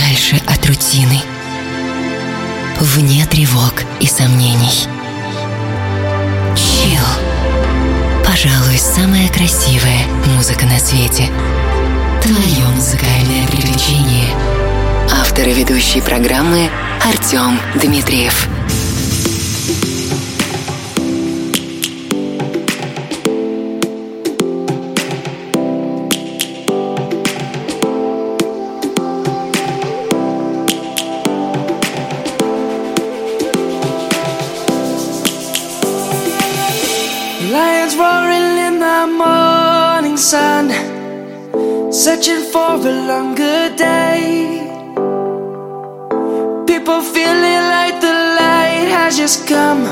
подальше от рутины. Вне тревог и сомнений. Чил. Пожалуй, самая красивая музыка на свете. Твое музыкальное приключение. Автор и ведущий программы Артем Дмитриев. Searching for a longer day. People feeling like the light has just come.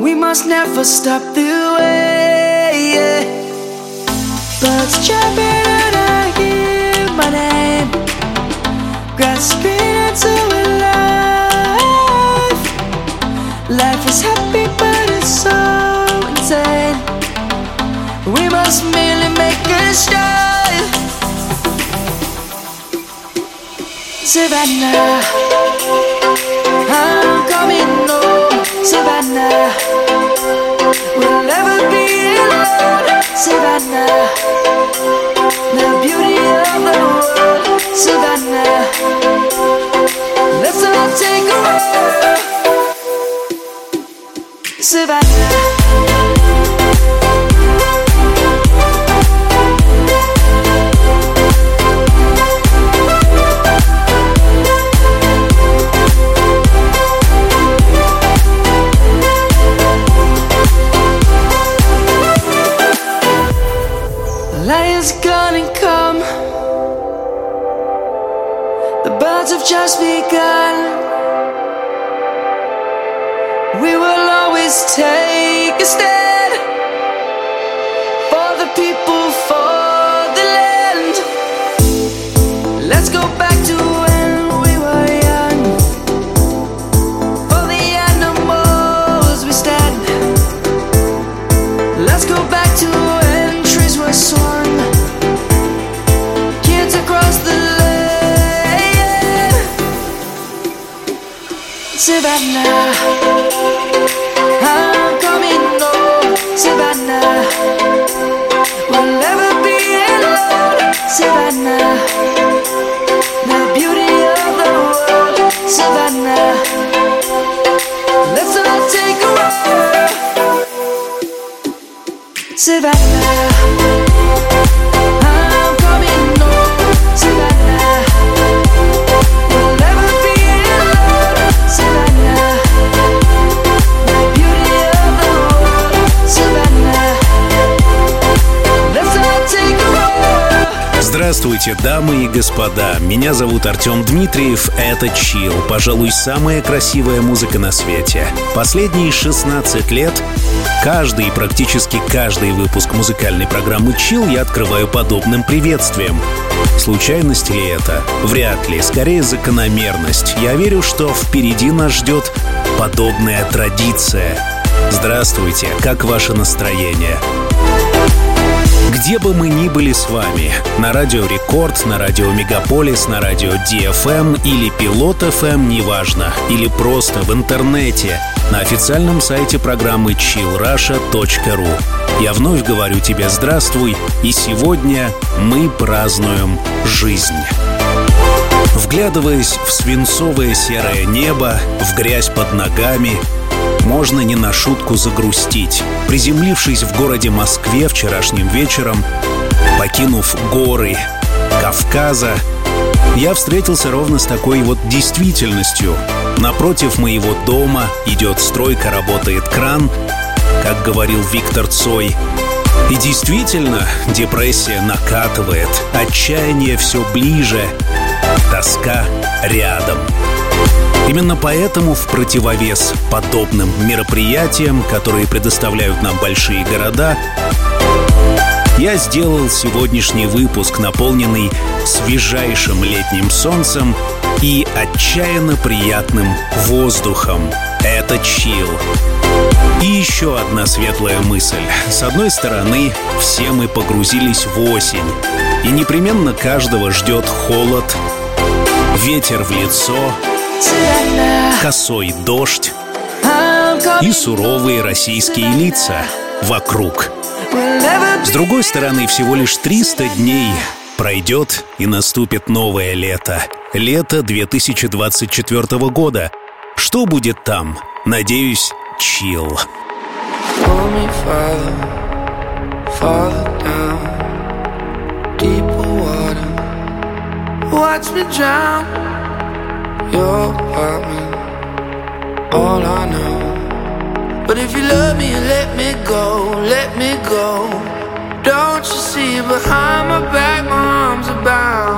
We must never stop the way. Yeah. Birds chirping and I hear my name, grasping into a life. Life is happy, but it's so. Make a start. Savannah, I'm coming home, Savannah. We'll never be alone, Savannah. The beauty of the world, Savannah. Let's all take a walk, Savannah. Savannah. I'm coming home, Savannah. We'll never be alone, Savannah. The beauty of the world, Savannah. Let's all take a walk, Savannah. Здравствуйте, дамы и господа. Меня зовут Артем Дмитриев. Это Чил. Пожалуй, самая красивая музыка на свете. Последние 16 лет каждый, практически каждый выпуск музыкальной программы Чил я открываю подобным приветствием. Случайность ли это? Вряд ли. Скорее закономерность. Я верю, что впереди нас ждет подобная традиция. Здравствуйте, как ваше настроение? Где бы мы ни были с вами, на радио Рекорд, на радио Мегаполис, на радио DFM или Пилот FM, неважно, или просто в интернете, на официальном сайте программы chillrusha.ru. Я вновь говорю тебе здравствуй, и сегодня мы празднуем жизнь. Вглядываясь в свинцовое серое небо, в грязь под ногами, можно не на шутку загрустить. Приземлившись в городе Москве вчерашним вечером, покинув горы Кавказа, я встретился ровно с такой вот действительностью. Напротив моего дома идет стройка, работает кран, как говорил Виктор Цой. И действительно, депрессия накатывает, отчаяние все ближе, тоска рядом. Именно поэтому в противовес подобным мероприятиям, которые предоставляют нам большие города, я сделал сегодняшний выпуск, наполненный свежайшим летним солнцем и отчаянно приятным воздухом. Это чил. И еще одна светлая мысль. С одной стороны, все мы погрузились в осень, и непременно каждого ждет холод ветер в лицо, косой дождь и суровые российские лица вокруг. С другой стороны, всего лишь 300 дней пройдет и наступит новое лето. Лето 2024 года. Что будет там? Надеюсь, чил. Watch me drown your apartment. All I know. But if you love me, let me go, let me go. Don't you see behind my back, my arms are bound.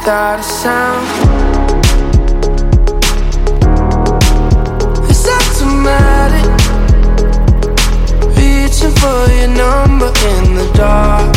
Without a sound. It's automatic. Reaching for your number in the dark.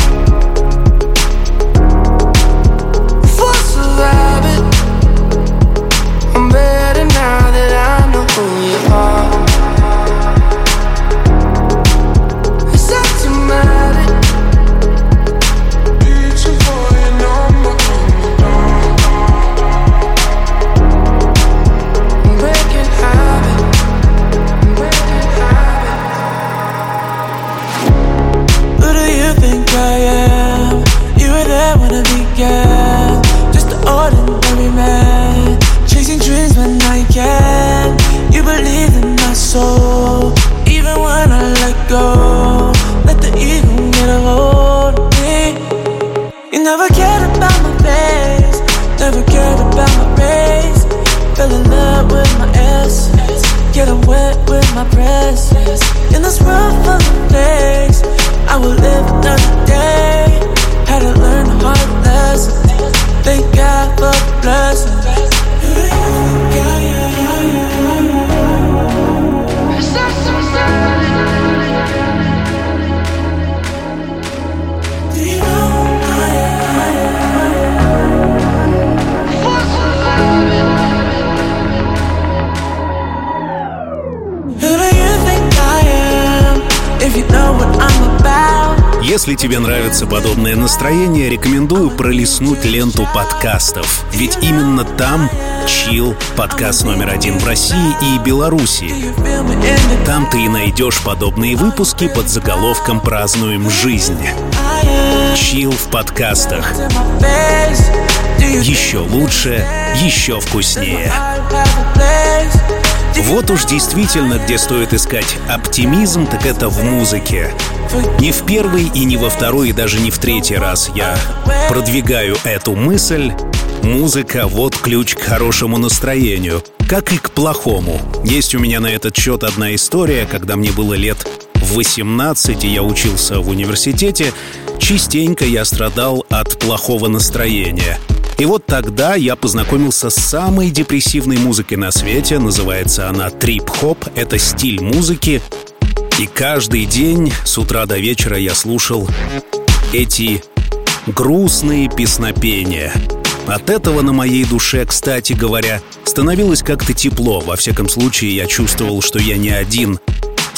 Если тебе нравится подобное настроение, рекомендую пролистнуть ленту подкастов. Ведь именно там чил, подкаст номер один в России и Беларуси. Там ты и найдешь подобные выпуски под заголовком «Празднуем жизнь». Чил в подкастах. Еще лучше, еще вкуснее. Вот уж действительно, где стоит искать оптимизм, так это в музыке. Не в первый и не во второй, и даже не в третий раз я продвигаю эту мысль. Музыка — вот ключ к хорошему настроению, как и к плохому. Есть у меня на этот счет одна история, когда мне было лет 18, и я учился в университете, частенько я страдал от плохого настроения. И вот тогда я познакомился с самой депрессивной музыкой на свете. Называется она трип-хоп. Это стиль музыки. И каждый день с утра до вечера я слушал эти грустные песнопения. От этого на моей душе, кстати говоря, становилось как-то тепло. Во всяком случае, я чувствовал, что я не один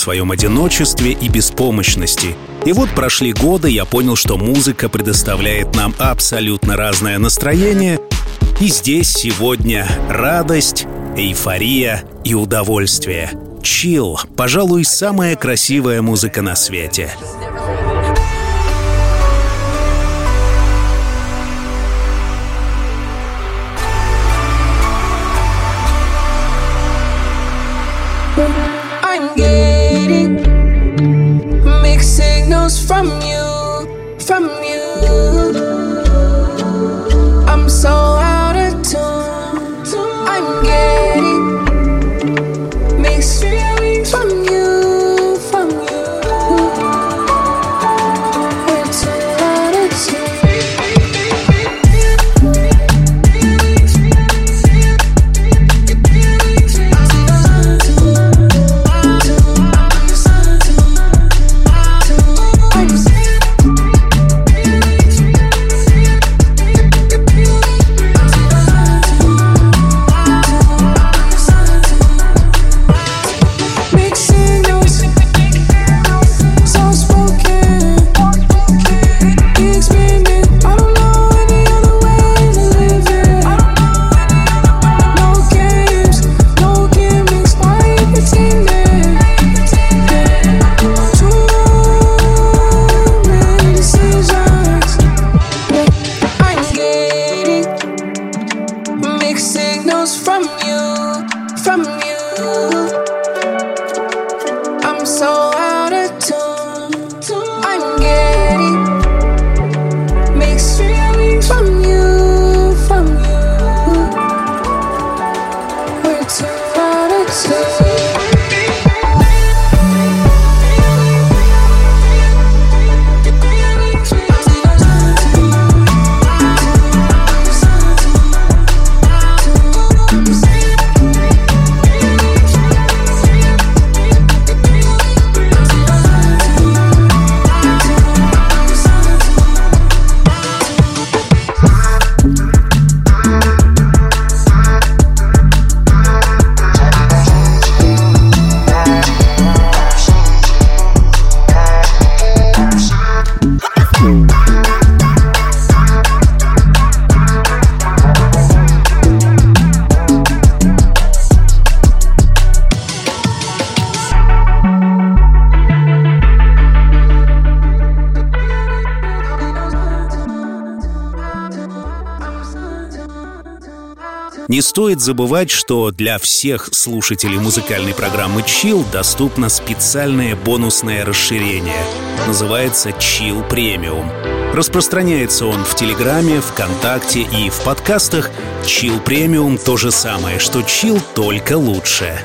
своем одиночестве и беспомощности. И вот прошли годы, я понял, что музыка предоставляет нам абсолютно разное настроение. И здесь сегодня радость, эйфория и удовольствие. Чил, пожалуй, самая красивая музыка на свете. From you, from you. Не стоит забывать, что для всех слушателей музыкальной программы Chill доступно специальное бонусное расширение. Называется Chill Premium. Распространяется он в Телеграме, ВКонтакте и в подкастах. Chill Premium то же самое, что Chill, только лучше.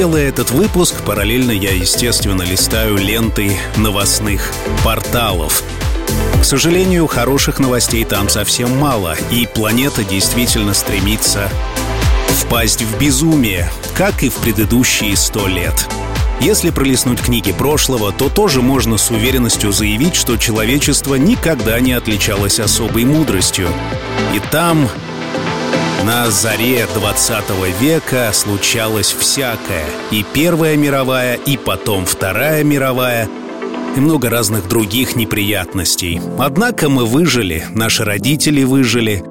Делая этот выпуск, параллельно я, естественно, листаю ленты новостных порталов. К сожалению, хороших новостей там совсем мало, и планета действительно стремится впасть в безумие, как и в предыдущие сто лет. Если пролистнуть книги прошлого, то тоже можно с уверенностью заявить, что человечество никогда не отличалось особой мудростью. И там на заре 20 века случалось всякое. И Первая мировая, и потом Вторая мировая, и много разных других неприятностей. Однако мы выжили, наши родители выжили,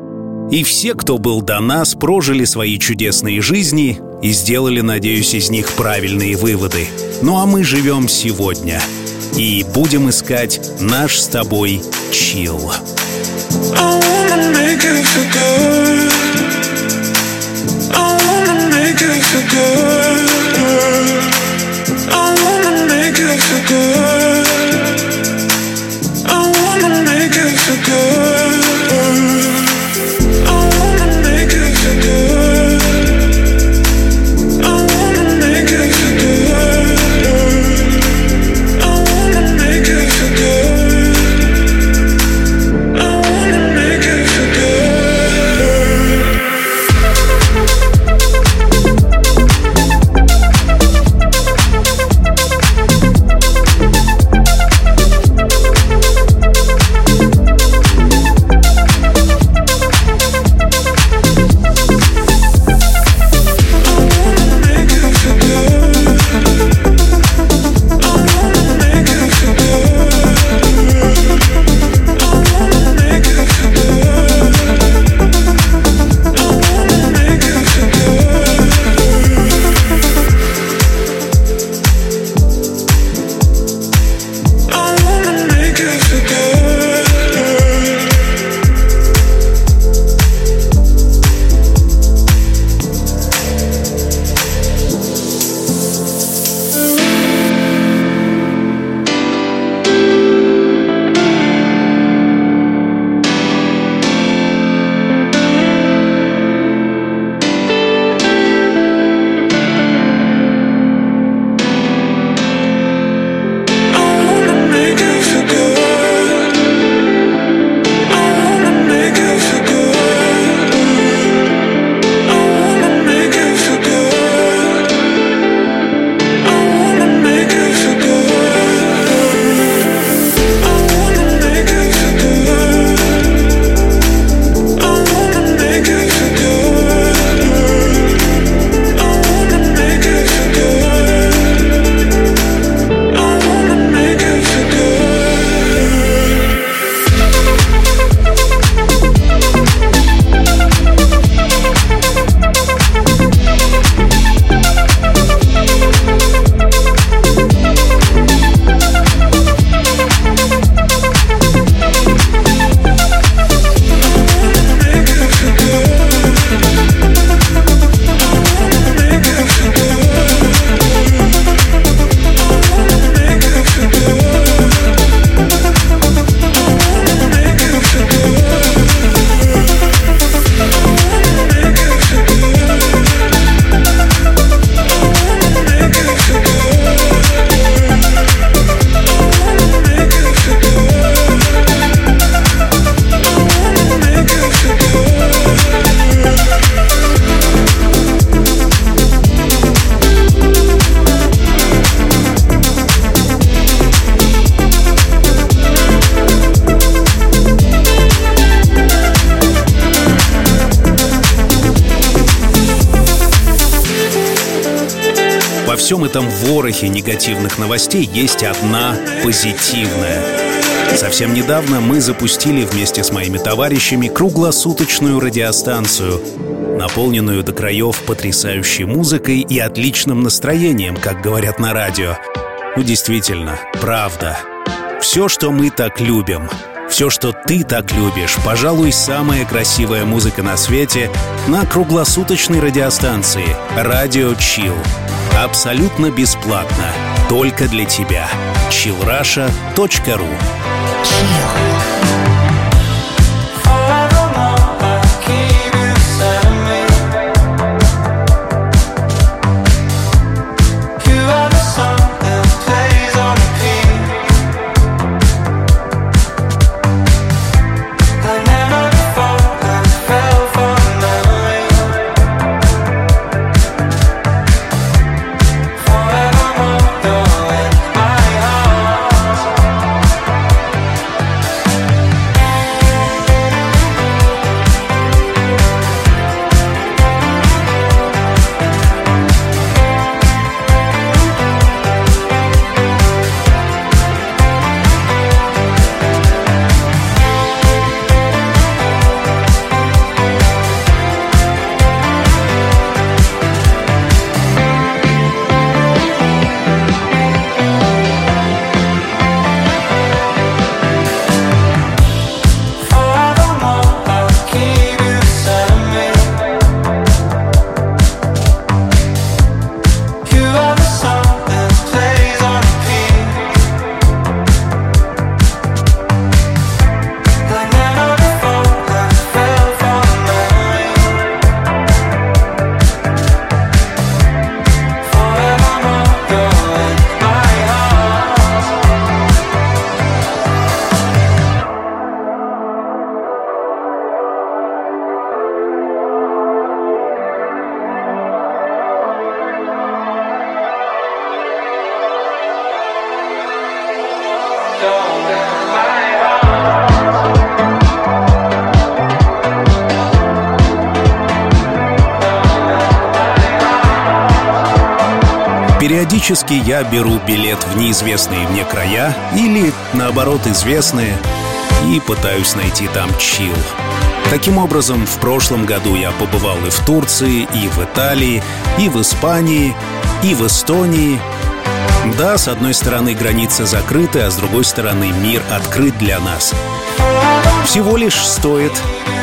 и все, кто был до нас, прожили свои чудесные жизни и сделали, надеюсь, из них правильные выводы. Ну а мы живем сегодня и будем искать наш с тобой чил. I wanna make it feel good. Good. Этом ворохе негативных новостей есть одна позитивная. Совсем недавно мы запустили вместе с моими товарищами круглосуточную радиостанцию, наполненную до краев потрясающей музыкой и отличным настроением, как говорят на радио. Ну, действительно, правда. Все, что мы так любим, все, что ты так любишь, пожалуй, самая красивая музыка на свете на круглосуточной радиостанции «Радио Чил». Абсолютно бесплатно. Только для тебя. chillrasha.ru Chill. Периодически я беру билет в неизвестные мне края или, наоборот, известные, и пытаюсь найти там чил. Таким образом, в прошлом году я побывал и в Турции, и в Италии, и в Испании, и в Эстонии. Да, с одной стороны границы закрыты, а с другой стороны мир открыт для нас. Всего лишь стоит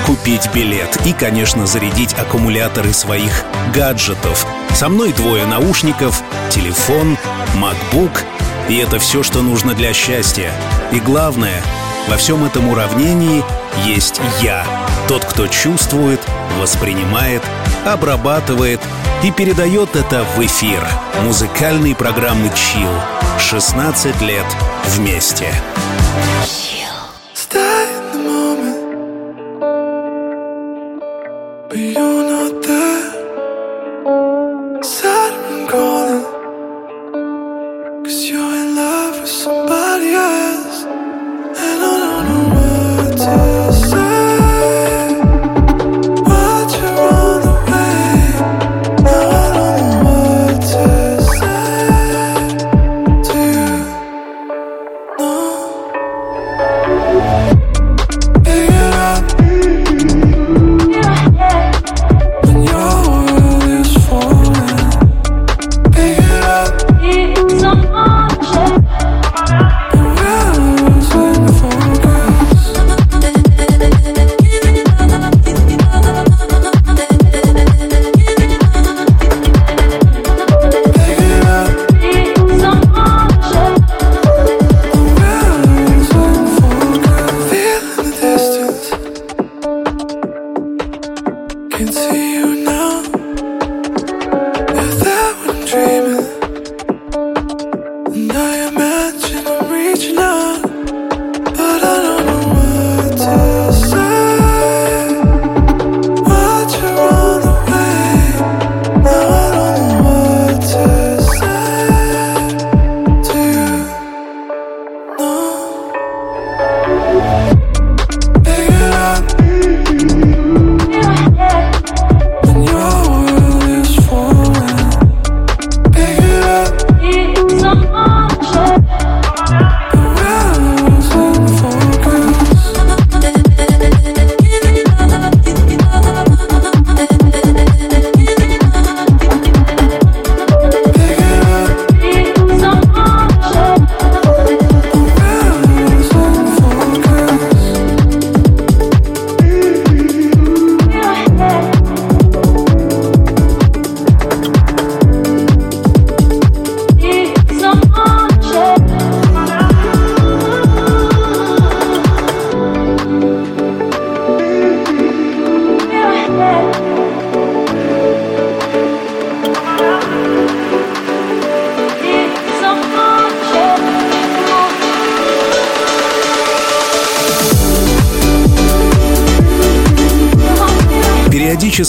купить билет и, конечно, зарядить аккумуляторы своих гаджетов. Со мной двое наушников, телефон, MacBook, и это все, что нужно для счастья. И главное, во всем этом уравнении есть я, тот, кто чувствует, воспринимает, обрабатывает и передает это в эфир. Музыкальные программы Chill. 16 лет вместе. Stay in the.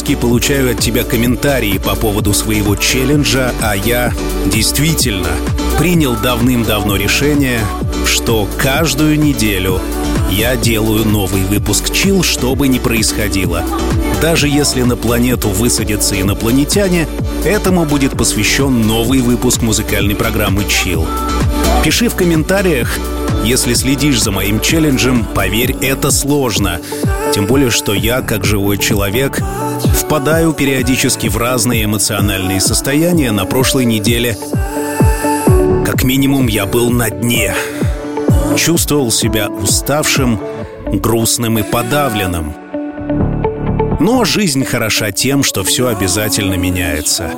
Периодически получаю от тебя комментарии по поводу своего челленджа, а я действительно принял давным-давно решение, что каждую неделю я делаю новый выпуск Чил, что бы ни происходило. Даже если на планету высадятся инопланетяне, этому будет посвящен новый выпуск музыкальной программы Чил. Пиши в комментариях, если следишь за моим челленджем, поверь, это сложно. Тем более, что я, как живой человек, впадаю периодически в разные эмоциональные состояния. На прошлой неделе, как минимум, я был на дне. Чувствовал себя уставшим, грустным и подавленным. Но жизнь хороша тем, что все обязательно меняется.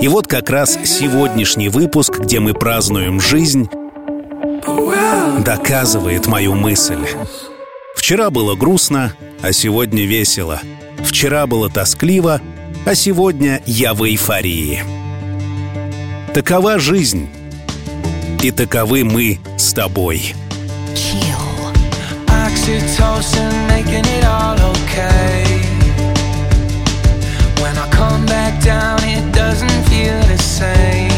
И вот как раз сегодняшний выпуск, где мы празднуем жизнь, доказывает мою мысль. Вчера было грустно, а сегодня весело. Вчера было тоскливо, а сегодня я в эйфории. Такова жизнь. И таковы мы с тобой. When I come back down, it doesn't feel the same.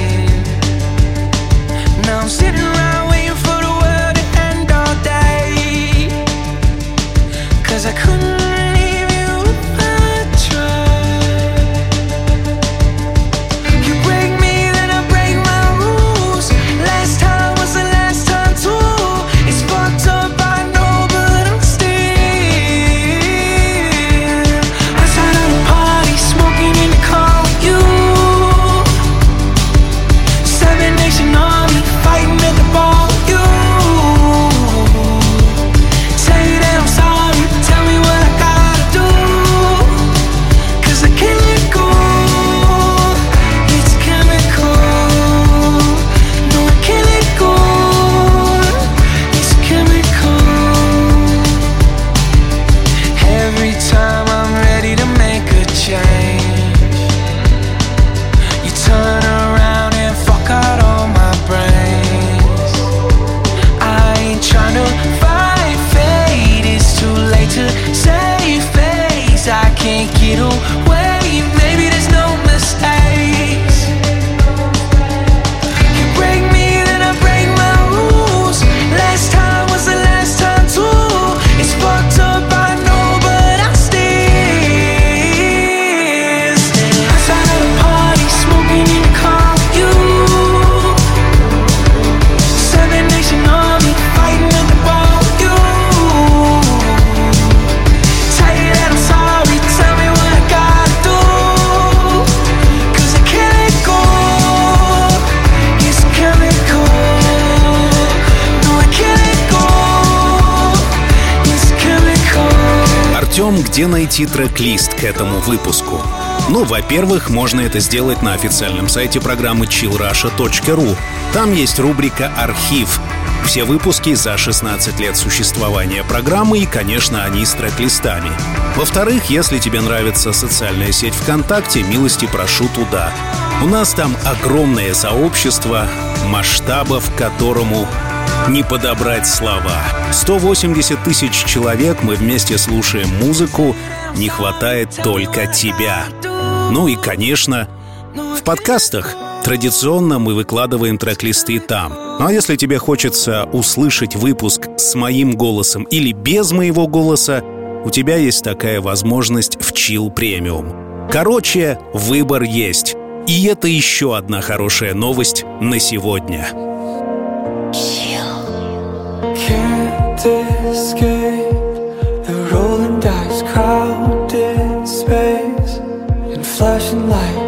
Now I'm sitting где найти трек-лист к этому выпуску? Ну, во-первых, можно это сделать на официальном сайте программы chillrusha.ru. Там есть рубрика «Архив». Все выпуски за 16 лет существования программы и, конечно, они с трек-листами. Во-вторых, если тебе нравится социальная сеть ВКонтакте, милости прошу туда. У нас там огромное сообщество, масштабов которому не подобрать слова. 180 тысяч человек, мы вместе слушаем музыку, не хватает только тебя. Ну и, конечно, в подкастах Традиционно мы выкладываем трек-листы там. Ну а если тебе хочется услышать выпуск с моим голосом или без моего голоса, у тебя есть такая возможность в Chill Premium. Короче, выбор есть. И это еще одна хорошая новость на сегодня. Flashing light,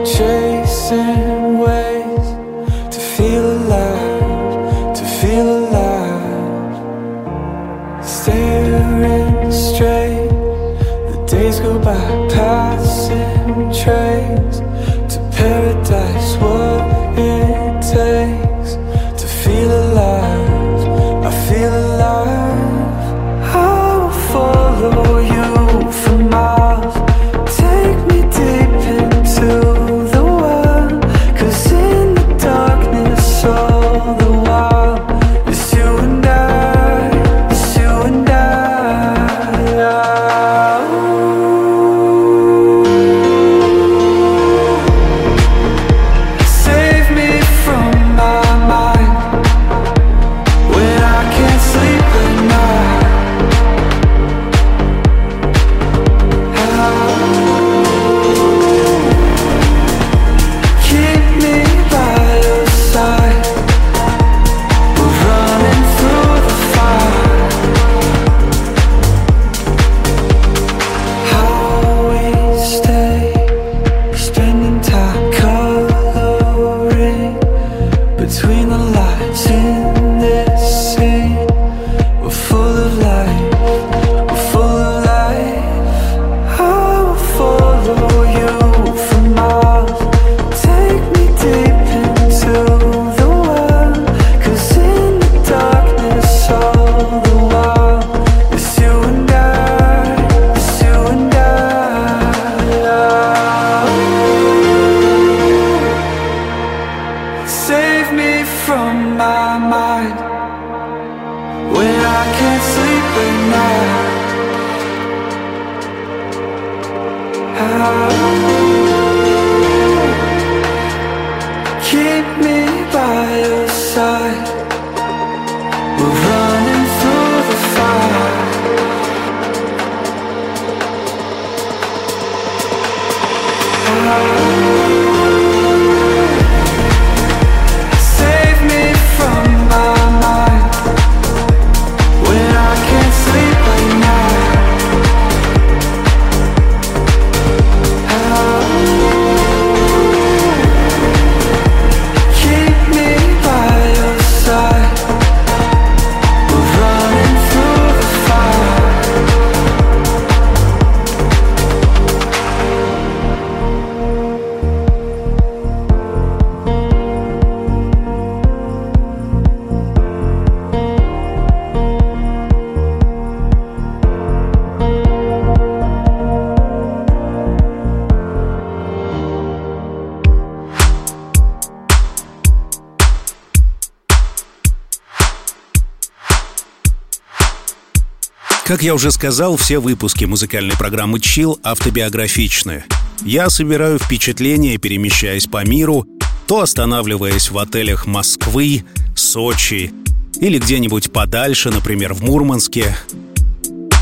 Как я уже сказал, все выпуски музыкальной программы Chill автобиографичны. Я собираю впечатления, перемещаясь по миру, то останавливаясь в отелях Москвы, Сочи или где-нибудь подальше, например, в Мурманске,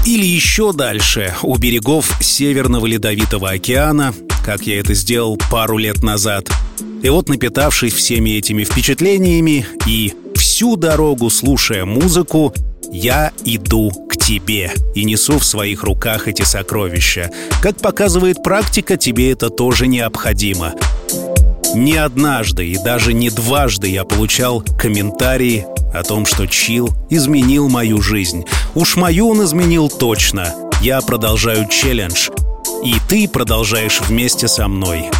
или еще дальше, у берегов Северного Ледовитого океана, как я это сделал пару лет назад. И вот, напитавшись всеми этими впечатлениями и всю дорогу слушая музыку, я иду к тебе и несу в своих руках эти сокровища. Как показывает практика, тебе это тоже необходимо. Не однажды и даже не дважды я получал комментарии о том, что Чил изменил мою жизнь. Уж мою он изменил точно. Я продолжаю челлендж. И ты продолжаешь вместе со мной.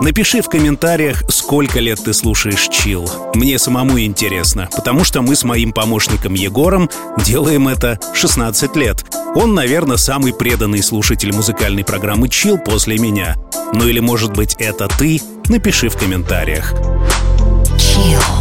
Напиши в комментариях, сколько лет ты слушаешь чил. Мне самому интересно, потому что мы с моим помощником Егором делаем это 16 лет. Он, наверное, самый преданный слушатель музыкальной программы чил после меня. Ну или, может быть, это ты? Напиши в комментариях. Chill.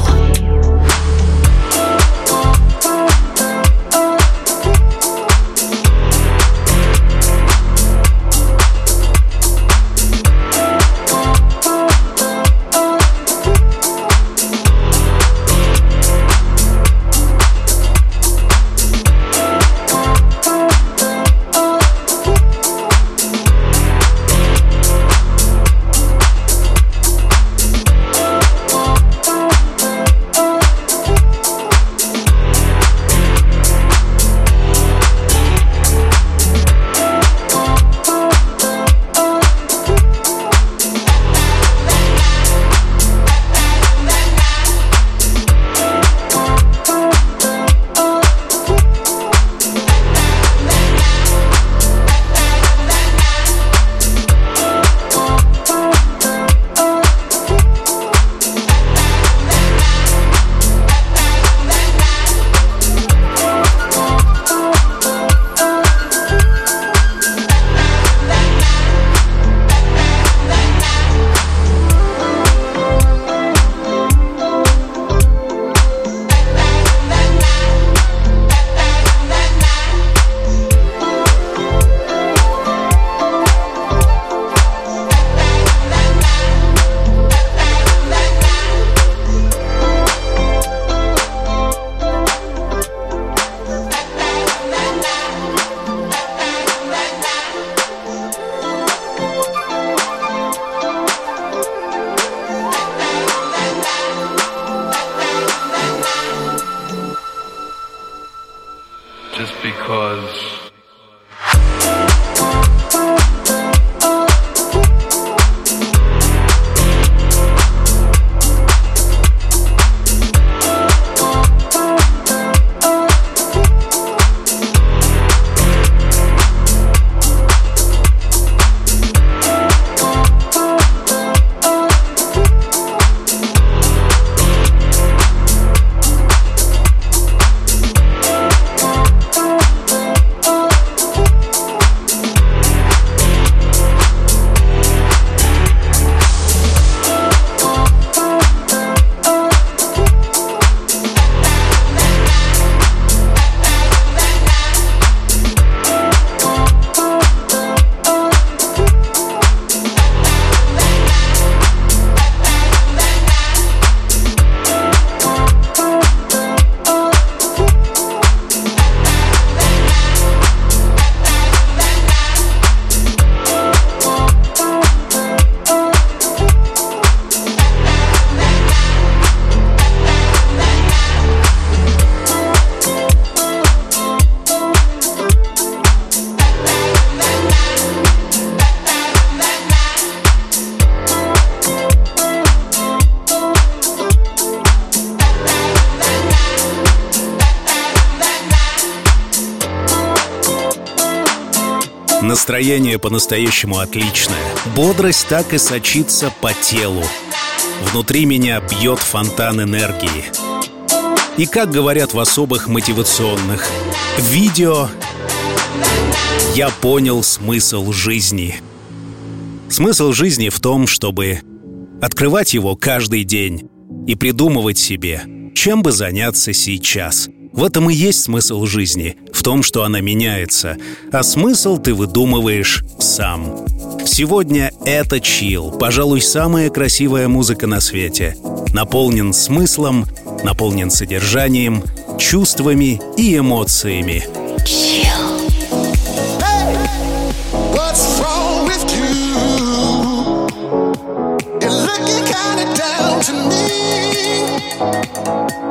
Настроение по-настоящему отличное. Бодрость так и сочится по телу. Внутри меня бьет фонтан энергии. И как говорят в особых мотивационных видео, я понял смысл жизни. Смысл жизни в том, чтобы открывать его каждый день и придумывать себе, чем бы заняться сейчас. В этом и есть смысл жизни, том, что она меняется, а смысл ты выдумываешь сам. Сегодня это чил, пожалуй, самая красивая музыка на свете. Наполнен смыслом, наполнен содержанием, чувствами и эмоциями. Chill. to.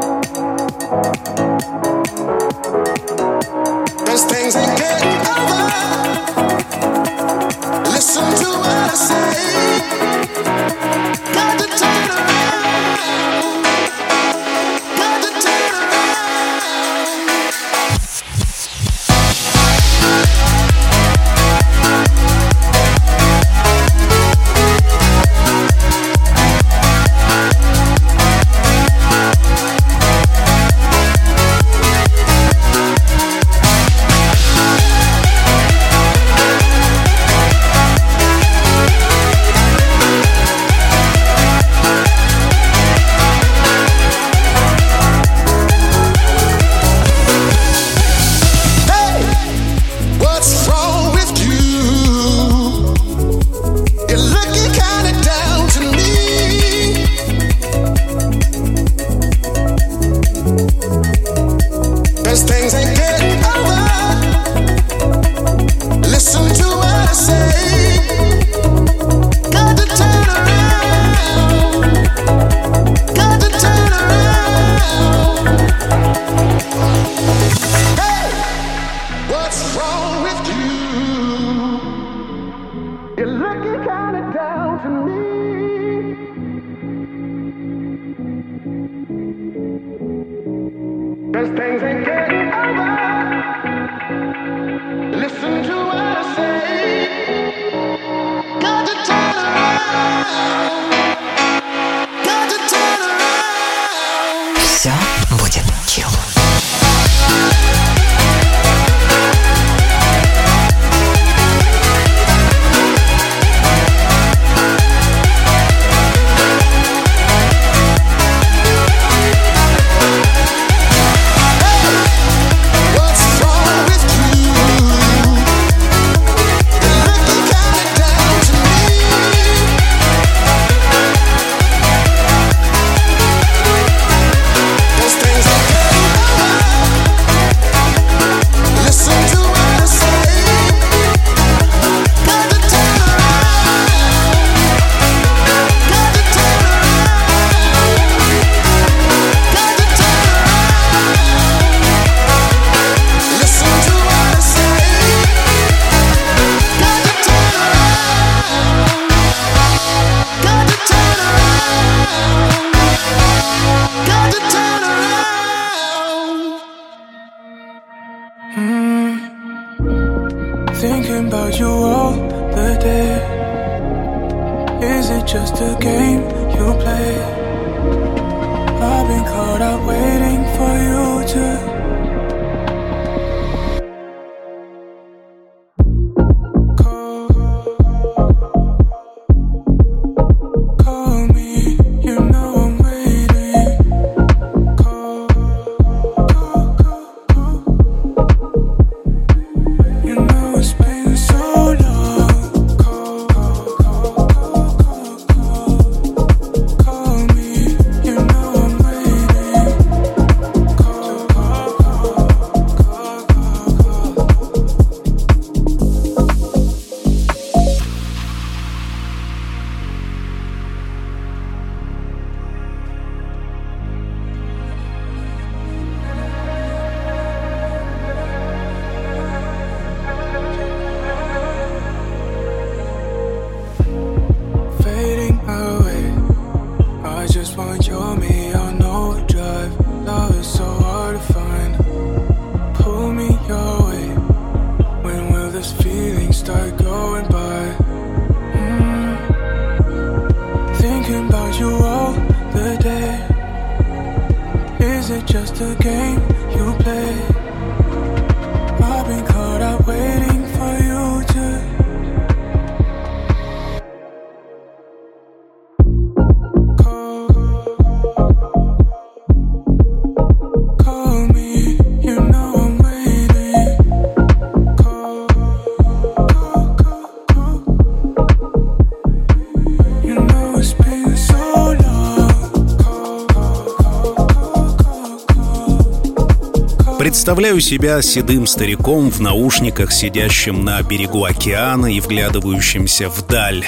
Представляю себя седым стариком в наушниках, сидящим на берегу океана и вглядывающимся вдаль.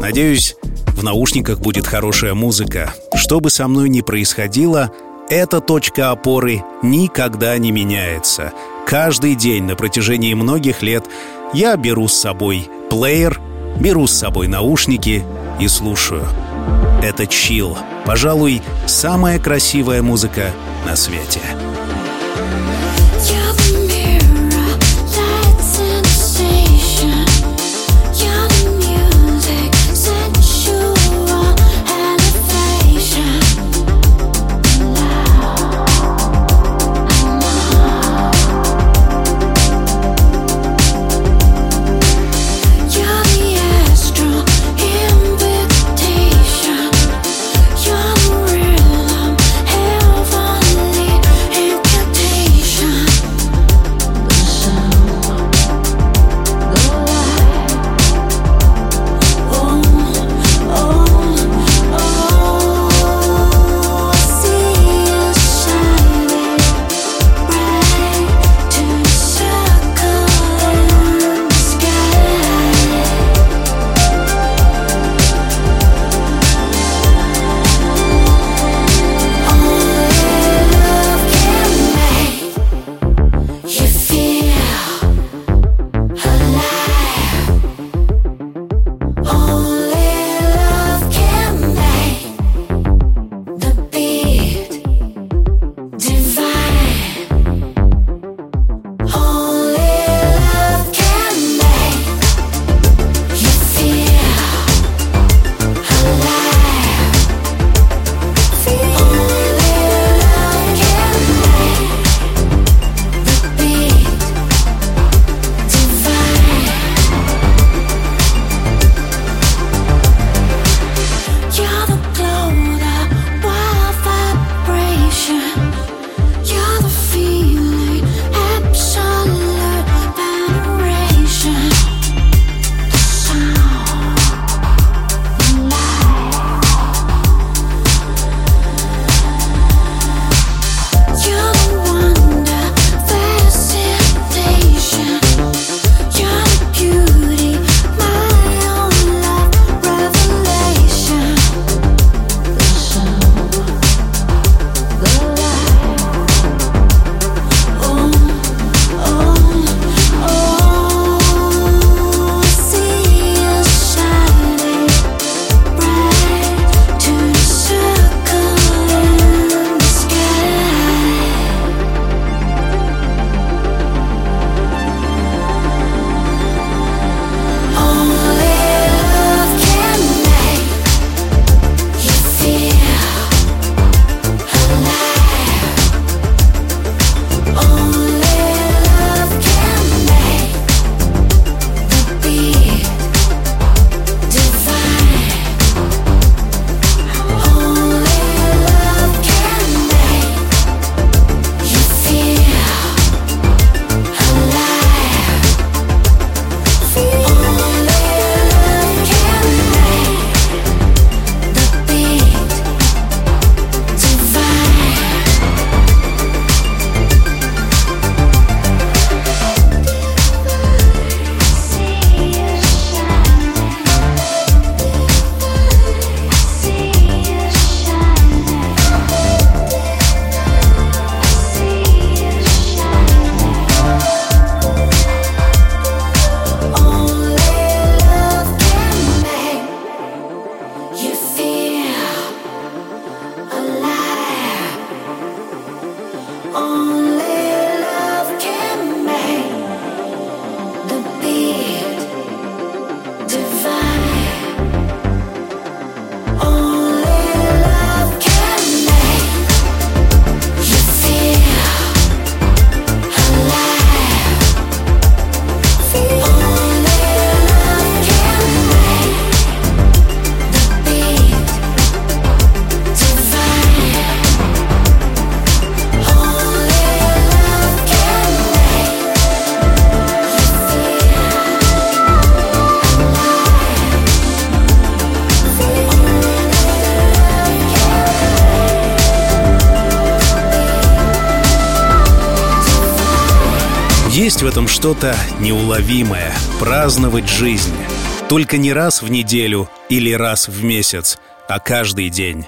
Надеюсь, в наушниках будет хорошая музыка. Что бы со мной ни происходило, эта точка опоры никогда не меняется. Каждый день на протяжении многих лет я беру с собой плеер, беру с собой наушники и слушаю. Это чил. Пожалуй, самая красивая музыка на свете. Есть в этом что-то неуловимое, праздновать жизнь. Только не раз в неделю или раз в месяц, а каждый день.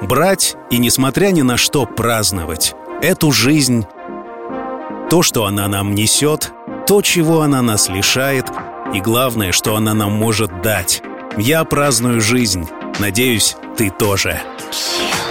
Брать и, несмотря ни на что, праздновать эту жизнь, то, что она нам несет, то, чего она нас лишает, и главное, что она нам может дать. Я праздную жизнь. Надеюсь, ты тоже. Tell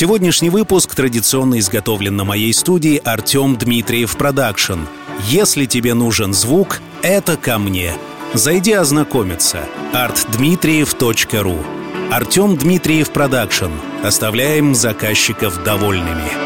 Сегодняшний выпуск традиционно изготовлен на моей студии Артем Дмитриев Production. Если тебе нужен звук, это ко мне. Зайди ознакомиться. artdmitriev.ru Артем Дмитриев Production. Оставляем заказчиков довольными.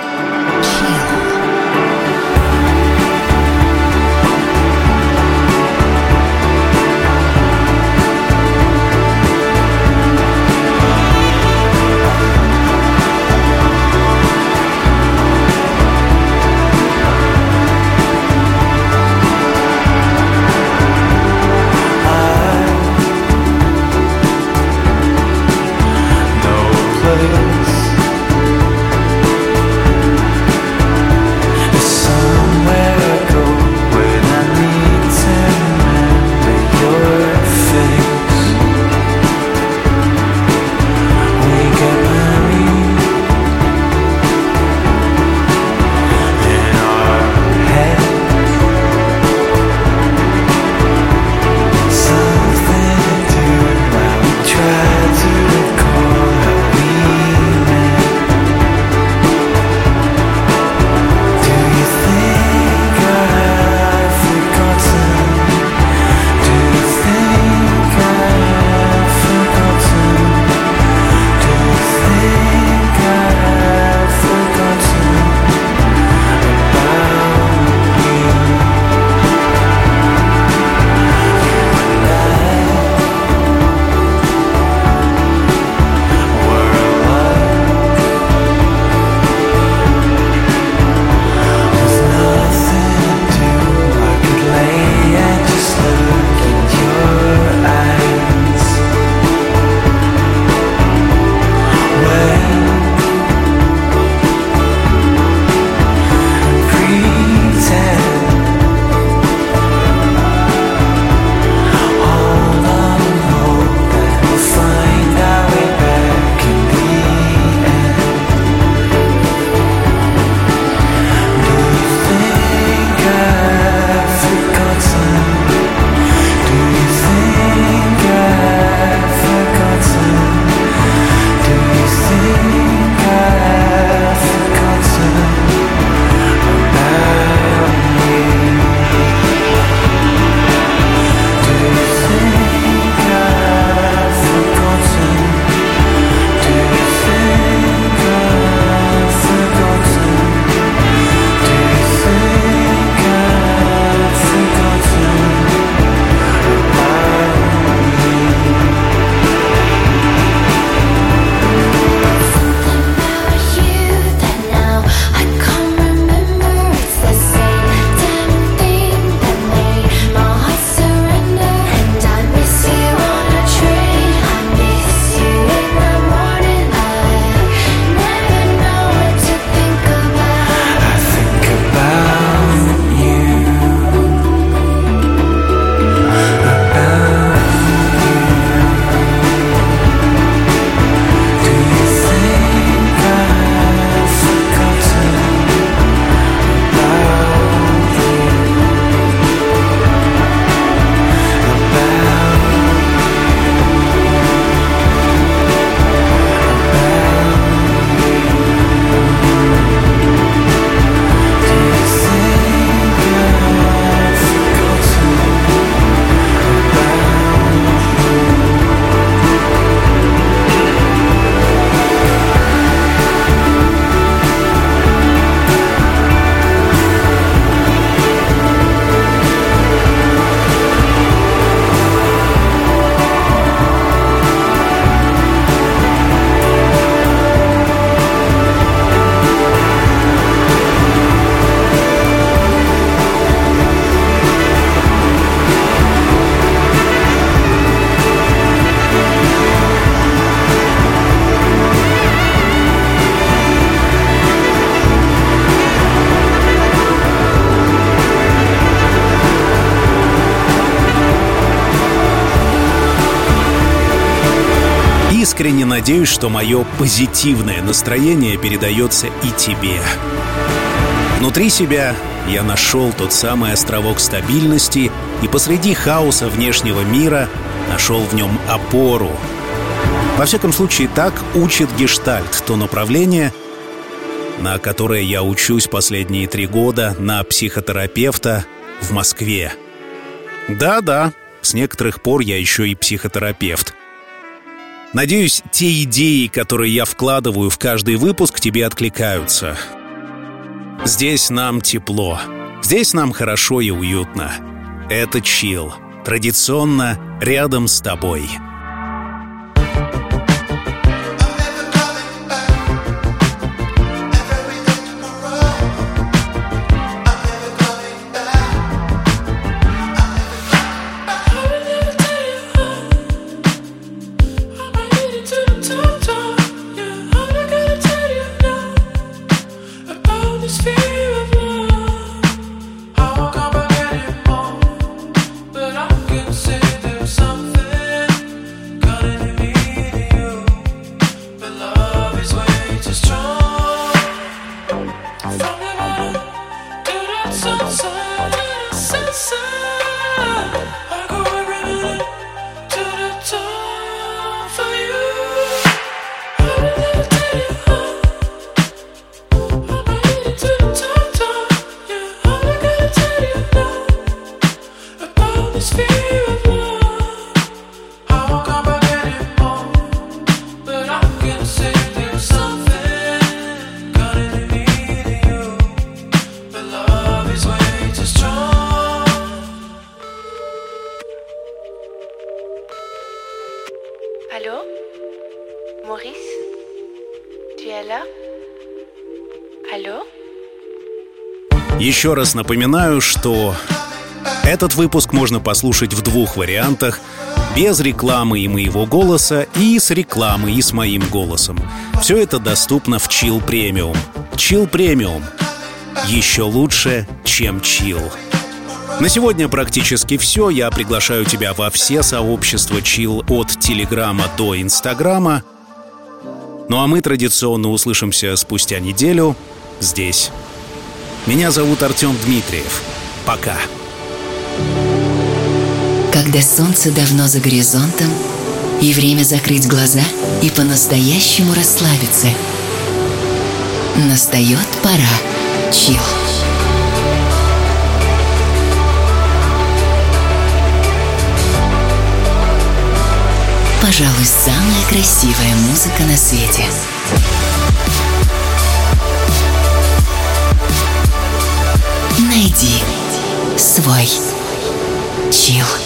Надеюсь, что мое позитивное настроение передается и тебе. Внутри себя я нашел тот самый островок стабильности и посреди хаоса внешнего мира нашел в нем опору. Во всяком случае, так учит гештальт, то направление, на которое я учусь последние три года на психотерапевта в Москве. Да-да, с некоторых пор я еще и психотерапевт. Надеюсь, те идеи, которые я вкладываю в каждый выпуск, тебе откликаются. Здесь нам тепло. Здесь нам хорошо и уютно. Это чил. Традиционно рядом с тобой. Еще раз напоминаю, что этот выпуск можно послушать в двух вариантах без рекламы и моего голоса и с рекламой и с моим голосом. Все это доступно в Chill Premium. Chill Premium. Еще лучше, чем Chill. На сегодня практически все. Я приглашаю тебя во все сообщества Chill от Телеграма до Инстаграма. Ну а мы традиционно услышимся спустя неделю здесь. Меня зовут Артем Дмитриев. Пока. Когда солнце давно за горизонтом, и время закрыть глаза и по-настоящему расслабиться. Настает пора. Чил. Пожалуй, самая красивая музыка на свете. Найди свой чил.